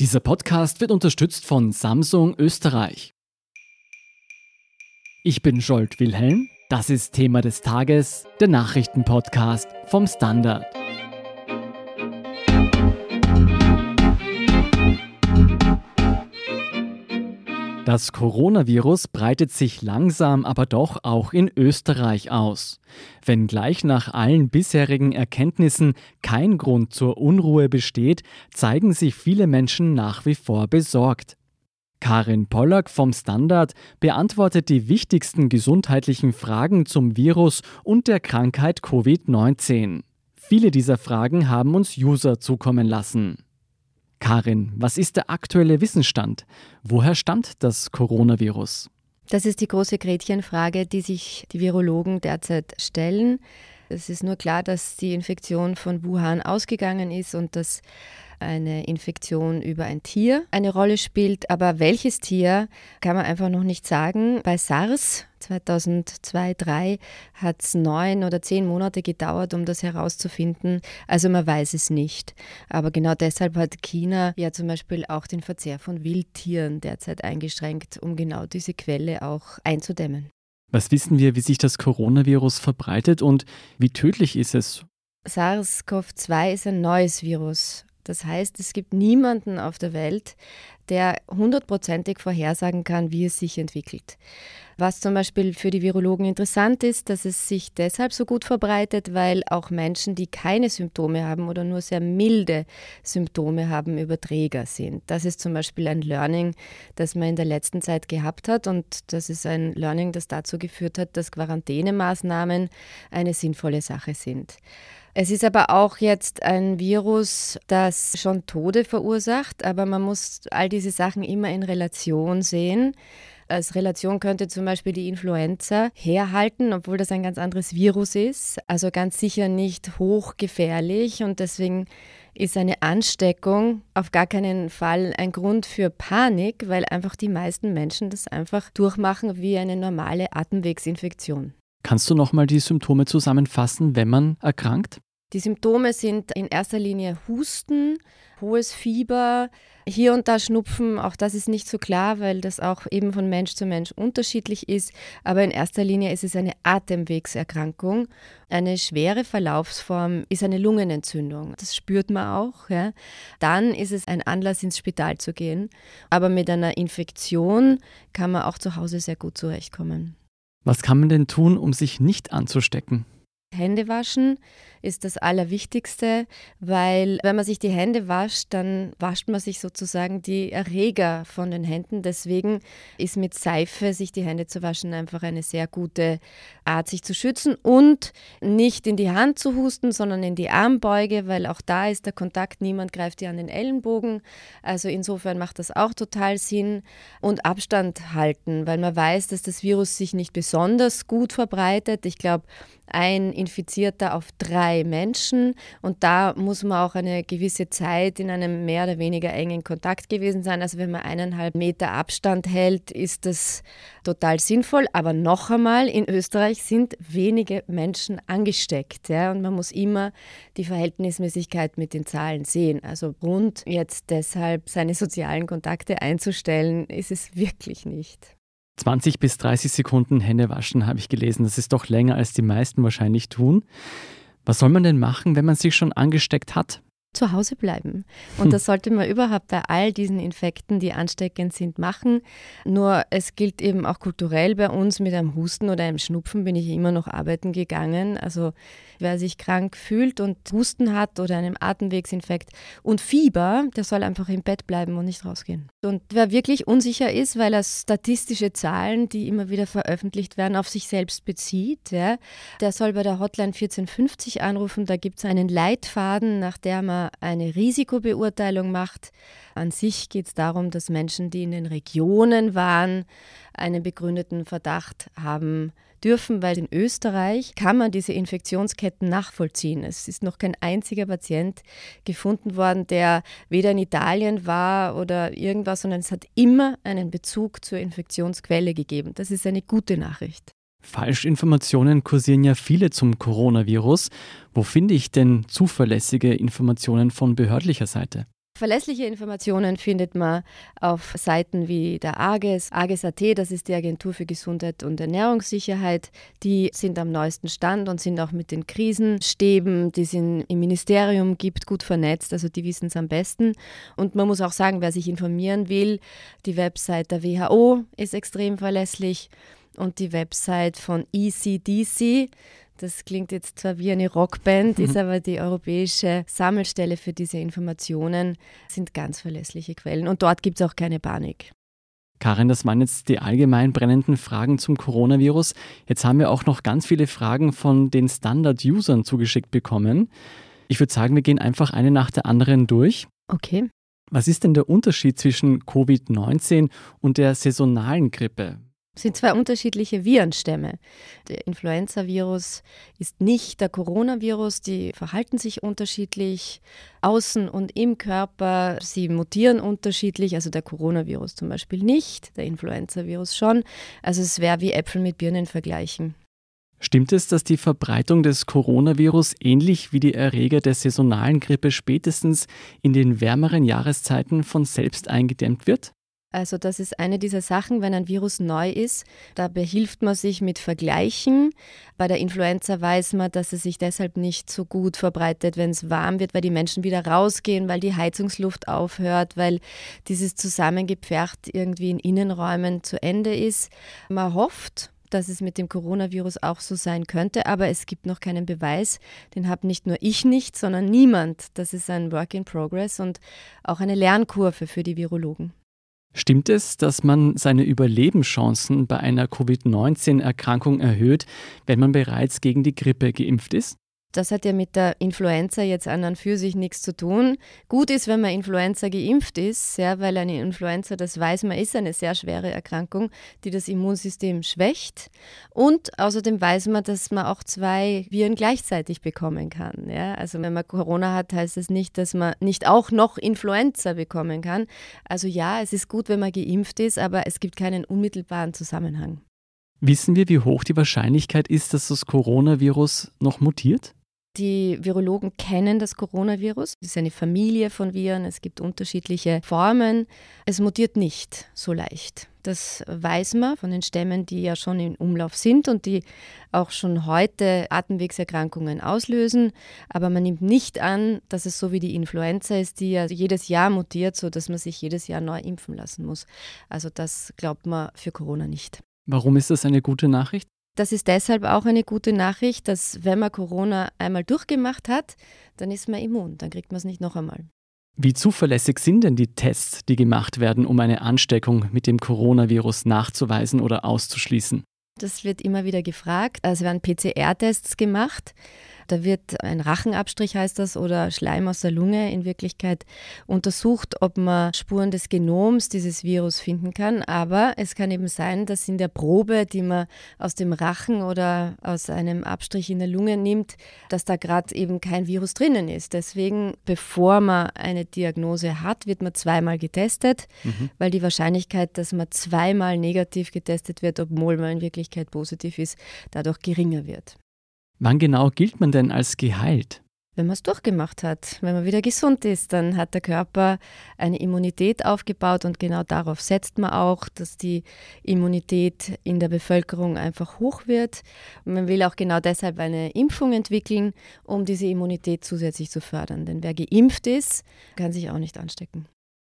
Dieser Podcast wird unterstützt von Samsung Österreich. Ich bin Scholt Wilhelm. Das ist Thema des Tages, der Nachrichtenpodcast vom Standard. Das Coronavirus breitet sich langsam aber doch auch in Österreich aus. Wenngleich nach allen bisherigen Erkenntnissen kein Grund zur Unruhe besteht, zeigen sich viele Menschen nach wie vor besorgt. Karin Pollack vom Standard beantwortet die wichtigsten gesundheitlichen Fragen zum Virus und der Krankheit Covid-19. Viele dieser Fragen haben uns User zukommen lassen. Karin, was ist der aktuelle Wissensstand? Woher stammt das Coronavirus? Das ist die große Gretchenfrage, die sich die Virologen derzeit stellen. Es ist nur klar, dass die Infektion von Wuhan ausgegangen ist und dass eine Infektion über ein Tier eine Rolle spielt. Aber welches Tier, kann man einfach noch nicht sagen. Bei SARS 2002-2003 hat es neun oder zehn Monate gedauert, um das herauszufinden. Also man weiß es nicht. Aber genau deshalb hat China ja zum Beispiel auch den Verzehr von Wildtieren derzeit eingeschränkt, um genau diese Quelle auch einzudämmen. Was wissen wir, wie sich das Coronavirus verbreitet und wie tödlich ist es? SARS-CoV-2 ist ein neues Virus. Das heißt, es gibt niemanden auf der Welt, der hundertprozentig vorhersagen kann, wie es sich entwickelt. Was zum Beispiel für die Virologen interessant ist, dass es sich deshalb so gut verbreitet, weil auch Menschen, die keine Symptome haben oder nur sehr milde Symptome haben, Überträger sind. Das ist zum Beispiel ein Learning, das man in der letzten Zeit gehabt hat und das ist ein Learning, das dazu geführt hat, dass Quarantänemaßnahmen eine sinnvolle Sache sind. Es ist aber auch jetzt ein Virus, das schon Tode verursacht, aber man muss all diese Sachen immer in Relation sehen. Als Relation könnte zum Beispiel die Influenza herhalten, obwohl das ein ganz anderes Virus ist. Also ganz sicher nicht hochgefährlich und deswegen ist eine Ansteckung auf gar keinen Fall ein Grund für Panik, weil einfach die meisten Menschen das einfach durchmachen wie eine normale Atemwegsinfektion. Kannst du nochmal die Symptome zusammenfassen, wenn man erkrankt? Die Symptome sind in erster Linie Husten, hohes Fieber, hier und da Schnupfen. Auch das ist nicht so klar, weil das auch eben von Mensch zu Mensch unterschiedlich ist. Aber in erster Linie ist es eine Atemwegserkrankung. Eine schwere Verlaufsform ist eine Lungenentzündung. Das spürt man auch. Ja. Dann ist es ein Anlass, ins Spital zu gehen. Aber mit einer Infektion kann man auch zu Hause sehr gut zurechtkommen. Was kann man denn tun, um sich nicht anzustecken? Hände waschen ist das Allerwichtigste, weil wenn man sich die Hände wascht, dann wascht man sich sozusagen die Erreger von den Händen. Deswegen ist mit Seife sich die Hände zu waschen einfach eine sehr gute Art, sich zu schützen und nicht in die Hand zu husten, sondern in die Armbeuge, weil auch da ist der Kontakt, niemand greift dir an den Ellenbogen. Also insofern macht das auch total Sinn und Abstand halten, weil man weiß, dass das Virus sich nicht besonders gut verbreitet. Ich glaube, ein Infizierter auf drei Menschen. Und da muss man auch eine gewisse Zeit in einem mehr oder weniger engen Kontakt gewesen sein. Also wenn man eineinhalb Meter Abstand hält, ist das total sinnvoll. Aber noch einmal, in Österreich sind wenige Menschen angesteckt. Ja, und man muss immer die Verhältnismäßigkeit mit den Zahlen sehen. Also rund jetzt deshalb seine sozialen Kontakte einzustellen, ist es wirklich nicht. 20 bis 30 Sekunden Hände waschen, habe ich gelesen. Das ist doch länger, als die meisten wahrscheinlich tun. Was soll man denn machen, wenn man sich schon angesteckt hat? Zu Hause bleiben. Und das sollte man überhaupt bei all diesen Infekten, die ansteckend sind, machen. Nur es gilt eben auch kulturell bei uns mit einem Husten oder einem Schnupfen bin ich immer noch arbeiten gegangen. Also wer sich krank fühlt und Husten hat oder einen Atemwegsinfekt und Fieber, der soll einfach im Bett bleiben und nicht rausgehen. Und wer wirklich unsicher ist, weil er statistische Zahlen, die immer wieder veröffentlicht werden, auf sich selbst bezieht, ja, der soll bei der Hotline 1450 anrufen. Da gibt es einen Leitfaden, nach der man eine Risikobeurteilung macht. An sich geht es darum, dass Menschen, die in den Regionen waren, einen begründeten Verdacht haben dürfen, weil in Österreich kann man diese Infektionsketten nachvollziehen. Es ist noch kein einziger Patient gefunden worden, der weder in Italien war oder irgendwas, sondern es hat immer einen Bezug zur Infektionsquelle gegeben. Das ist eine gute Nachricht. Falschinformationen kursieren ja viele zum Coronavirus. Wo finde ich denn zuverlässige Informationen von behördlicher Seite? Verlässliche Informationen findet man auf Seiten wie der AGES, AGES.at, das ist die Agentur für Gesundheit und Ernährungssicherheit. Die sind am neuesten Stand und sind auch mit den Krisenstäben, die es im Ministerium gibt, gut vernetzt. Also die wissen es am besten. Und man muss auch sagen, wer sich informieren will, die Website der WHO ist extrem verlässlich und die Website von ECDC. Das klingt jetzt zwar wie eine Rockband, ist mhm. aber die europäische Sammelstelle für diese Informationen, sind ganz verlässliche Quellen. Und dort gibt es auch keine Panik. Karin, das waren jetzt die allgemein brennenden Fragen zum Coronavirus. Jetzt haben wir auch noch ganz viele Fragen von den Standard-Usern zugeschickt bekommen. Ich würde sagen, wir gehen einfach eine nach der anderen durch. Okay. Was ist denn der Unterschied zwischen Covid-19 und der saisonalen Grippe? Sind zwei unterschiedliche Virenstämme. Der Influenza-Virus ist nicht der Coronavirus, die verhalten sich unterschiedlich außen und im Körper, sie mutieren unterschiedlich, also der Coronavirus zum Beispiel nicht, der Influenza-Virus schon. Also es wäre wie Äpfel mit Birnen vergleichen. Stimmt es, dass die Verbreitung des Coronavirus ähnlich wie die Erreger der saisonalen Grippe spätestens in den wärmeren Jahreszeiten von selbst eingedämmt wird? Also das ist eine dieser Sachen, wenn ein Virus neu ist, da behilft man sich mit Vergleichen. Bei der Influenza weiß man, dass es sich deshalb nicht so gut verbreitet, wenn es warm wird, weil die Menschen wieder rausgehen, weil die Heizungsluft aufhört, weil dieses Zusammengepfercht irgendwie in Innenräumen zu Ende ist. Man hofft, dass es mit dem Coronavirus auch so sein könnte, aber es gibt noch keinen Beweis. Den habe nicht nur ich nicht, sondern niemand. Das ist ein Work in Progress und auch eine Lernkurve für die Virologen. Stimmt es, dass man seine Überlebenschancen bei einer Covid-19-Erkrankung erhöht, wenn man bereits gegen die Grippe geimpft ist? Das hat ja mit der Influenza jetzt an und für sich nichts zu tun. Gut ist, wenn man Influenza geimpft ist, ja, weil eine Influenza, das weiß man, ist eine sehr schwere Erkrankung, die das Immunsystem schwächt. Und außerdem weiß man, dass man auch zwei Viren gleichzeitig bekommen kann. Ja. Also wenn man Corona hat, heißt es das nicht, dass man nicht auch noch Influenza bekommen kann. Also ja, es ist gut, wenn man geimpft ist, aber es gibt keinen unmittelbaren Zusammenhang. Wissen wir, wie hoch die Wahrscheinlichkeit ist, dass das Coronavirus noch mutiert? Die Virologen kennen das Coronavirus. Es ist eine Familie von Viren. Es gibt unterschiedliche Formen. Es mutiert nicht so leicht. Das weiß man von den Stämmen, die ja schon im Umlauf sind und die auch schon heute Atemwegserkrankungen auslösen. Aber man nimmt nicht an, dass es so wie die Influenza ist, die ja jedes Jahr mutiert, sodass man sich jedes Jahr neu impfen lassen muss. Also das glaubt man für Corona nicht. Warum ist das eine gute Nachricht? Das ist deshalb auch eine gute Nachricht, dass wenn man Corona einmal durchgemacht hat, dann ist man immun, dann kriegt man es nicht noch einmal. Wie zuverlässig sind denn die Tests, die gemacht werden, um eine Ansteckung mit dem Coronavirus nachzuweisen oder auszuschließen? Das wird immer wieder gefragt. Also es werden PCR-Tests gemacht. Da wird ein Rachenabstrich, heißt das, oder Schleim aus der Lunge in Wirklichkeit untersucht, ob man Spuren des Genoms dieses Virus finden kann. Aber es kann eben sein, dass in der Probe, die man aus dem Rachen oder aus einem Abstrich in der Lunge nimmt, dass da gerade eben kein Virus drinnen ist. Deswegen, bevor man eine Diagnose hat, wird man zweimal getestet, mhm. weil die Wahrscheinlichkeit, dass man zweimal negativ getestet wird, obwohl man in Wirklichkeit positiv ist, dadurch geringer wird. Wann genau gilt man denn als geheilt? Wenn man es durchgemacht hat, wenn man wieder gesund ist, dann hat der Körper eine Immunität aufgebaut und genau darauf setzt man auch, dass die Immunität in der Bevölkerung einfach hoch wird. Und man will auch genau deshalb eine Impfung entwickeln, um diese Immunität zusätzlich zu fördern. Denn wer geimpft ist, kann sich auch nicht anstecken.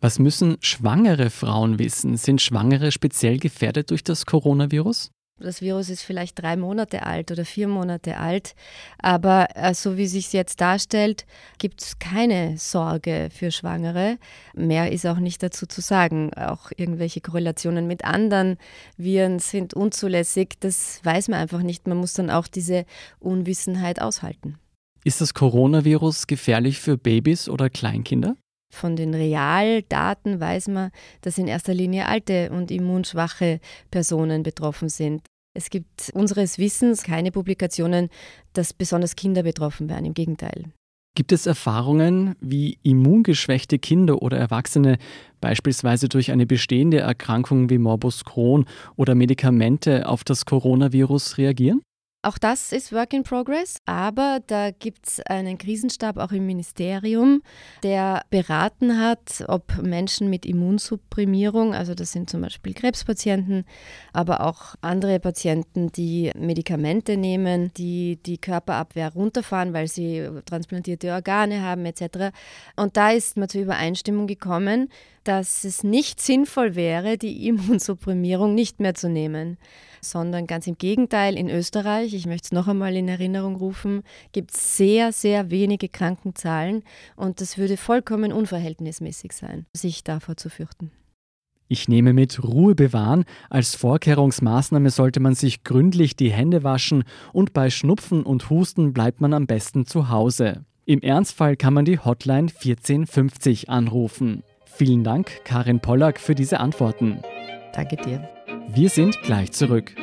Was müssen schwangere Frauen wissen? Sind Schwangere speziell gefährdet durch das Coronavirus? Das Virus ist vielleicht drei Monate alt oder vier Monate alt, aber äh, so wie sich jetzt darstellt, gibt es keine Sorge für Schwangere. Mehr ist auch nicht dazu zu sagen. Auch irgendwelche Korrelationen mit anderen Viren sind unzulässig. Das weiß man einfach nicht. Man muss dann auch diese Unwissenheit aushalten. Ist das Coronavirus gefährlich für Babys oder Kleinkinder? Von den Realdaten weiß man, dass in erster Linie alte und immunschwache Personen betroffen sind. Es gibt unseres Wissens keine Publikationen, dass besonders Kinder betroffen wären, im Gegenteil. Gibt es Erfahrungen, wie immungeschwächte Kinder oder Erwachsene beispielsweise durch eine bestehende Erkrankung wie Morbus Crohn oder Medikamente auf das Coronavirus reagieren? Auch das ist Work in Progress, aber da gibt es einen Krisenstab auch im Ministerium, der beraten hat, ob Menschen mit Immunsupprimierung, also das sind zum Beispiel Krebspatienten, aber auch andere Patienten, die Medikamente nehmen, die die Körperabwehr runterfahren, weil sie transplantierte Organe haben etc. Und da ist man zur Übereinstimmung gekommen, dass es nicht sinnvoll wäre, die Immunsupprimierung nicht mehr zu nehmen sondern ganz im Gegenteil, in Österreich, ich möchte es noch einmal in Erinnerung rufen, gibt es sehr, sehr wenige Krankenzahlen und es würde vollkommen unverhältnismäßig sein, sich davor zu fürchten. Ich nehme mit Ruhe bewahren. Als Vorkehrungsmaßnahme sollte man sich gründlich die Hände waschen und bei Schnupfen und Husten bleibt man am besten zu Hause. Im Ernstfall kann man die Hotline 1450 anrufen. Vielen Dank, Karin Pollack, für diese Antworten. Danke dir. Wir sind gleich zurück.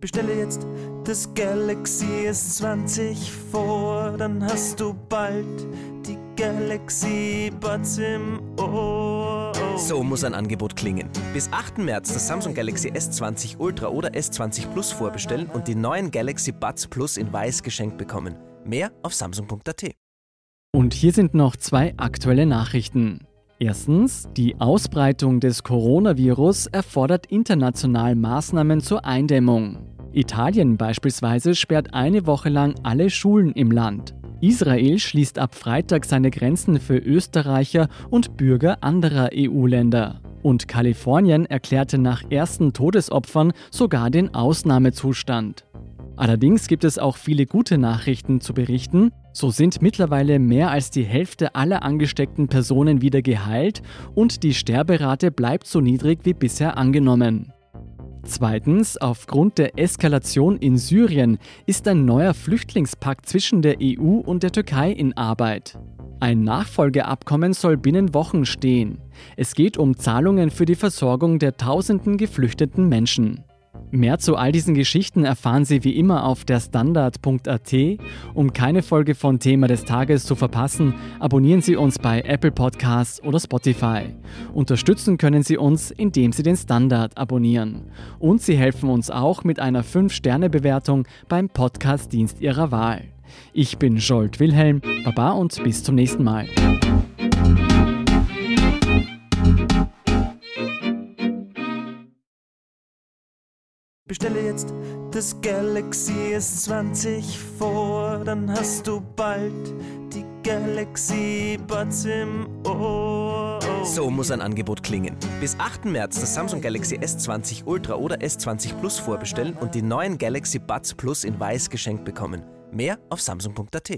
Bestelle jetzt das Galaxy S20 vor, dann hast du bald die Galaxy Buds im Ohr. So muss ein Angebot klingen. Bis 8. März das Samsung Galaxy S20 Ultra oder S20 Plus vorbestellen und die neuen Galaxy Buds Plus in weiß geschenkt bekommen. Mehr auf samsung.at. Und hier sind noch zwei aktuelle Nachrichten. Erstens, die Ausbreitung des Coronavirus erfordert international Maßnahmen zur Eindämmung. Italien beispielsweise sperrt eine Woche lang alle Schulen im Land. Israel schließt ab Freitag seine Grenzen für Österreicher und Bürger anderer EU-Länder. Und Kalifornien erklärte nach ersten Todesopfern sogar den Ausnahmezustand. Allerdings gibt es auch viele gute Nachrichten zu berichten. So sind mittlerweile mehr als die Hälfte aller angesteckten Personen wieder geheilt und die Sterberate bleibt so niedrig wie bisher angenommen. Zweitens, aufgrund der Eskalation in Syrien ist ein neuer Flüchtlingspakt zwischen der EU und der Türkei in Arbeit. Ein Nachfolgeabkommen soll binnen Wochen stehen. Es geht um Zahlungen für die Versorgung der tausenden geflüchteten Menschen. Mehr zu all diesen Geschichten erfahren Sie wie immer auf der Standard.at. Um keine Folge von Thema des Tages zu verpassen, abonnieren Sie uns bei Apple Podcasts oder Spotify. Unterstützen können Sie uns, indem Sie den Standard abonnieren. Und Sie helfen uns auch mit einer 5-Sterne-Bewertung beim Podcast-Dienst Ihrer Wahl. Ich bin Jolt Wilhelm, Baba und bis zum nächsten Mal. Bestelle jetzt das Galaxy S20 vor, dann hast du bald die Galaxy Buds im Ohr. So muss ein Angebot klingen. Bis 8. März das Samsung Galaxy S20 Ultra oder S20 Plus vorbestellen und die neuen Galaxy Buds Plus in weiß geschenkt bekommen. Mehr auf samsung.at.